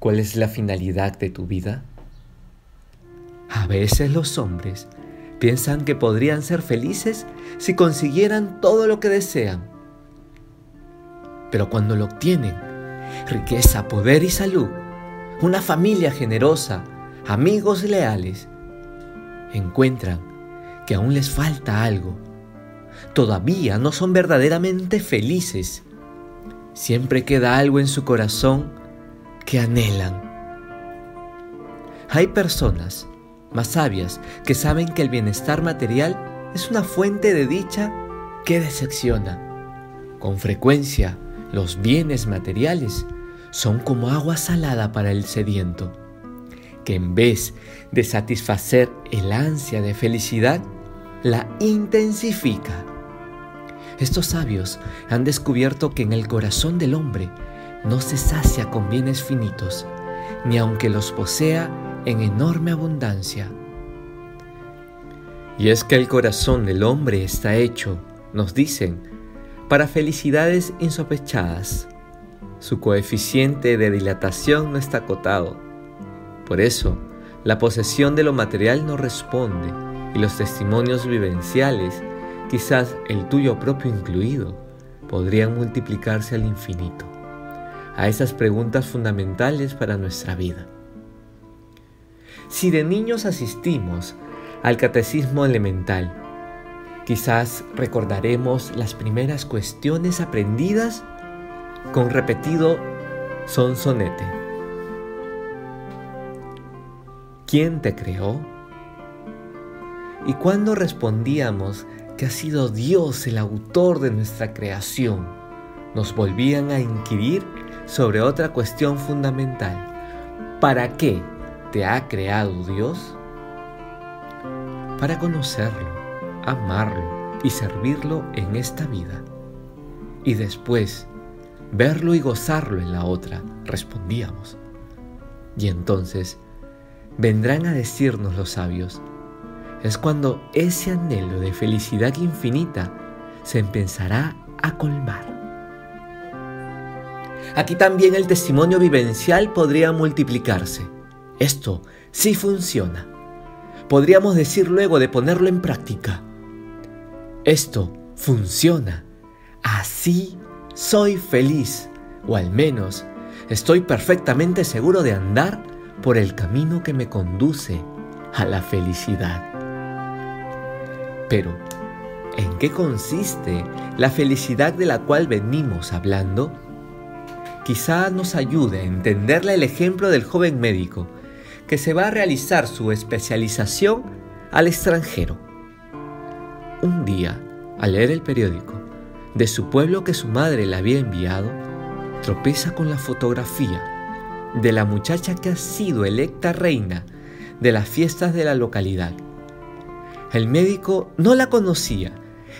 cuál es la finalidad de tu vida? A veces los hombres piensan que podrían ser felices si consiguieran todo lo que desean. Pero cuando lo obtienen, riqueza, poder y salud, una familia generosa, amigos leales, encuentran que aún les falta algo. Todavía no son verdaderamente felices. Siempre queda algo en su corazón anhelan. Hay personas más sabias que saben que el bienestar material es una fuente de dicha que decepciona. Con frecuencia, los bienes materiales son como agua salada para el sediento, que en vez de satisfacer el ansia de felicidad, la intensifica. Estos sabios han descubierto que en el corazón del hombre no se sacia con bienes finitos, ni aunque los posea en enorme abundancia. Y es que el corazón del hombre está hecho, nos dicen, para felicidades insospechadas. Su coeficiente de dilatación no está acotado. Por eso, la posesión de lo material no responde y los testimonios vivenciales, quizás el tuyo propio incluido, podrían multiplicarse al infinito. A esas preguntas fundamentales para nuestra vida. Si de niños asistimos al catecismo elemental, quizás recordaremos las primeras cuestiones aprendidas con repetido sonsonete. ¿Quién te creó? Y cuando respondíamos que ha sido Dios el autor de nuestra creación, nos volvían a inquirir sobre otra cuestión fundamental. ¿Para qué te ha creado Dios? Para conocerlo, amarlo y servirlo en esta vida. Y después, verlo y gozarlo en la otra, respondíamos. Y entonces, vendrán a decirnos los sabios, es cuando ese anhelo de felicidad infinita se empezará a colmar. Aquí también el testimonio vivencial podría multiplicarse esto sí funciona. Podríamos decir luego de ponerlo en práctica. Esto funciona. Así soy feliz, o al menos estoy perfectamente seguro de andar por el camino que me conduce a la felicidad. Pero, ¿en qué consiste la felicidad de la cual venimos hablando? Quizá nos ayude a entenderla el ejemplo del joven médico que se va a realizar su especialización al extranjero. Un día, al leer el periódico de su pueblo que su madre le había enviado, tropeza con la fotografía de la muchacha que ha sido electa reina de las fiestas de la localidad. El médico no la conocía,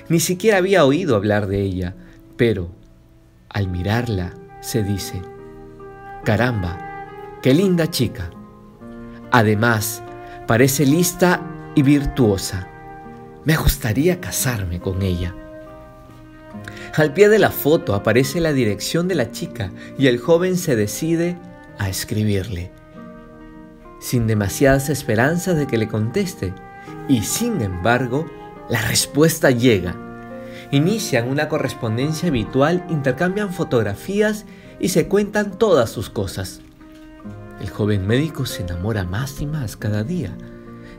ni siquiera había oído hablar de ella, pero al mirarla se dice, caramba, qué linda chica. Además, parece lista y virtuosa. Me gustaría casarme con ella. Al pie de la foto aparece la dirección de la chica y el joven se decide a escribirle, sin demasiadas esperanzas de que le conteste. Y sin embargo, la respuesta llega. Inician una correspondencia habitual, intercambian fotografías y se cuentan todas sus cosas. El joven médico se enamora más y más cada día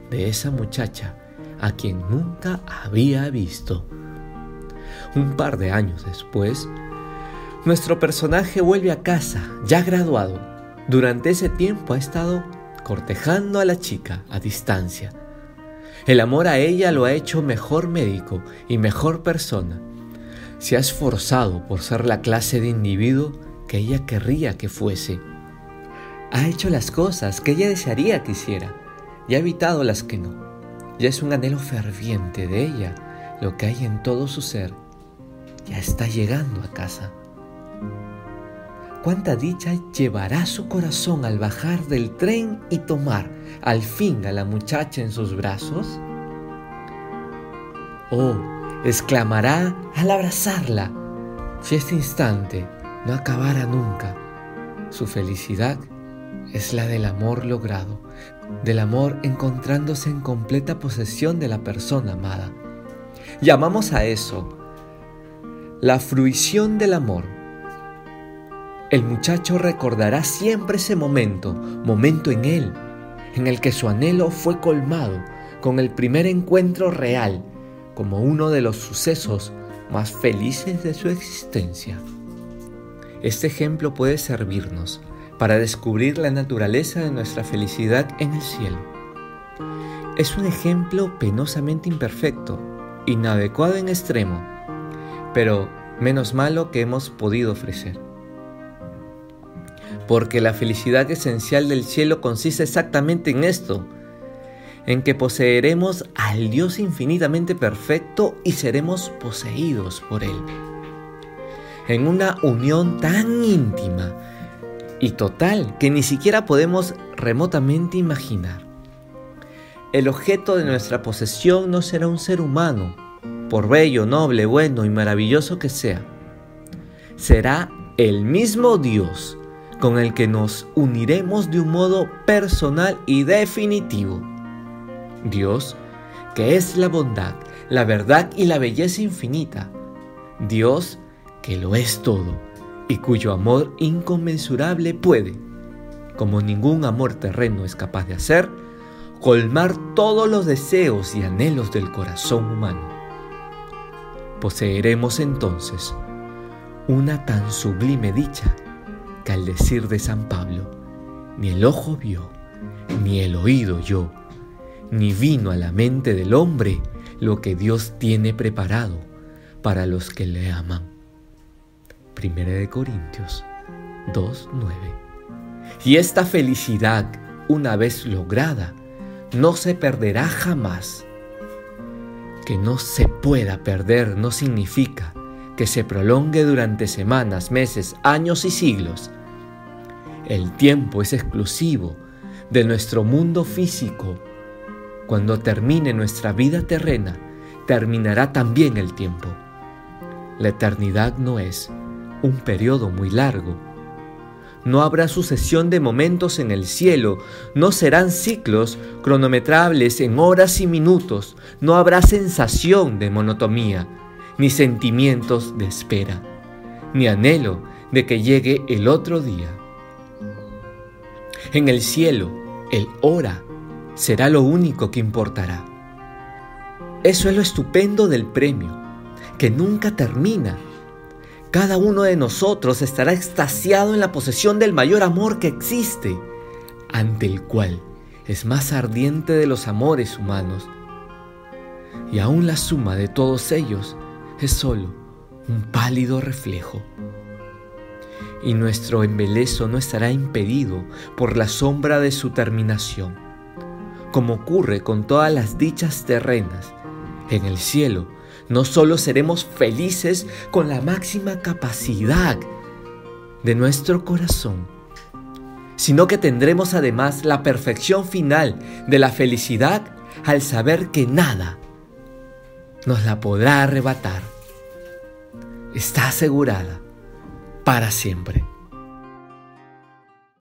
de esa muchacha a quien nunca había visto. Un par de años después, nuestro personaje vuelve a casa, ya graduado. Durante ese tiempo ha estado cortejando a la chica a distancia. El amor a ella lo ha hecho mejor médico y mejor persona. Se ha esforzado por ser la clase de individuo que ella querría que fuese ha hecho las cosas que ella desearía que hiciera y ha evitado las que no. Ya es un anhelo ferviente de ella, lo que hay en todo su ser. Ya está llegando a casa. ¿Cuánta dicha llevará su corazón al bajar del tren y tomar al fin a la muchacha en sus brazos? Oh, exclamará al abrazarla, si este instante no acabara nunca, su felicidad es la del amor logrado, del amor encontrándose en completa posesión de la persona amada. Llamamos a eso la fruición del amor. El muchacho recordará siempre ese momento, momento en él, en el que su anhelo fue colmado con el primer encuentro real, como uno de los sucesos más felices de su existencia. Este ejemplo puede servirnos para descubrir la naturaleza de nuestra felicidad en el cielo. Es un ejemplo penosamente imperfecto, inadecuado en extremo, pero menos malo que hemos podido ofrecer. Porque la felicidad esencial del cielo consiste exactamente en esto, en que poseeremos al Dios infinitamente perfecto y seremos poseídos por Él. En una unión tan íntima y total que ni siquiera podemos remotamente imaginar. El objeto de nuestra posesión no será un ser humano, por bello, noble, bueno y maravilloso que sea. Será el mismo Dios con el que nos uniremos de un modo personal y definitivo. Dios, que es la bondad, la verdad y la belleza infinita. Dios, que lo es todo y cuyo amor inconmensurable puede, como ningún amor terreno es capaz de hacer, colmar todos los deseos y anhelos del corazón humano. Poseeremos entonces una tan sublime dicha que al decir de San Pablo, ni el ojo vio, ni el oído oyó, ni vino a la mente del hombre lo que Dios tiene preparado para los que le aman. Primera de Corintios 2.9. Y esta felicidad, una vez lograda, no se perderá jamás. Que no se pueda perder no significa que se prolongue durante semanas, meses, años y siglos. El tiempo es exclusivo de nuestro mundo físico. Cuando termine nuestra vida terrena, terminará también el tiempo. La eternidad no es un periodo muy largo. No habrá sucesión de momentos en el cielo, no serán ciclos cronometrables en horas y minutos, no habrá sensación de monotomía, ni sentimientos de espera, ni anhelo de que llegue el otro día. En el cielo, el hora será lo único que importará. Eso es lo estupendo del premio, que nunca termina cada uno de nosotros estará extasiado en la posesión del mayor amor que existe, ante el cual es más ardiente de los amores humanos. Y aún la suma de todos ellos es solo un pálido reflejo. Y nuestro embelezo no estará impedido por la sombra de su terminación, como ocurre con todas las dichas terrenas. En el cielo no solo seremos felices con la máxima capacidad de nuestro corazón, sino que tendremos además la perfección final de la felicidad al saber que nada nos la podrá arrebatar. Está asegurada para siempre.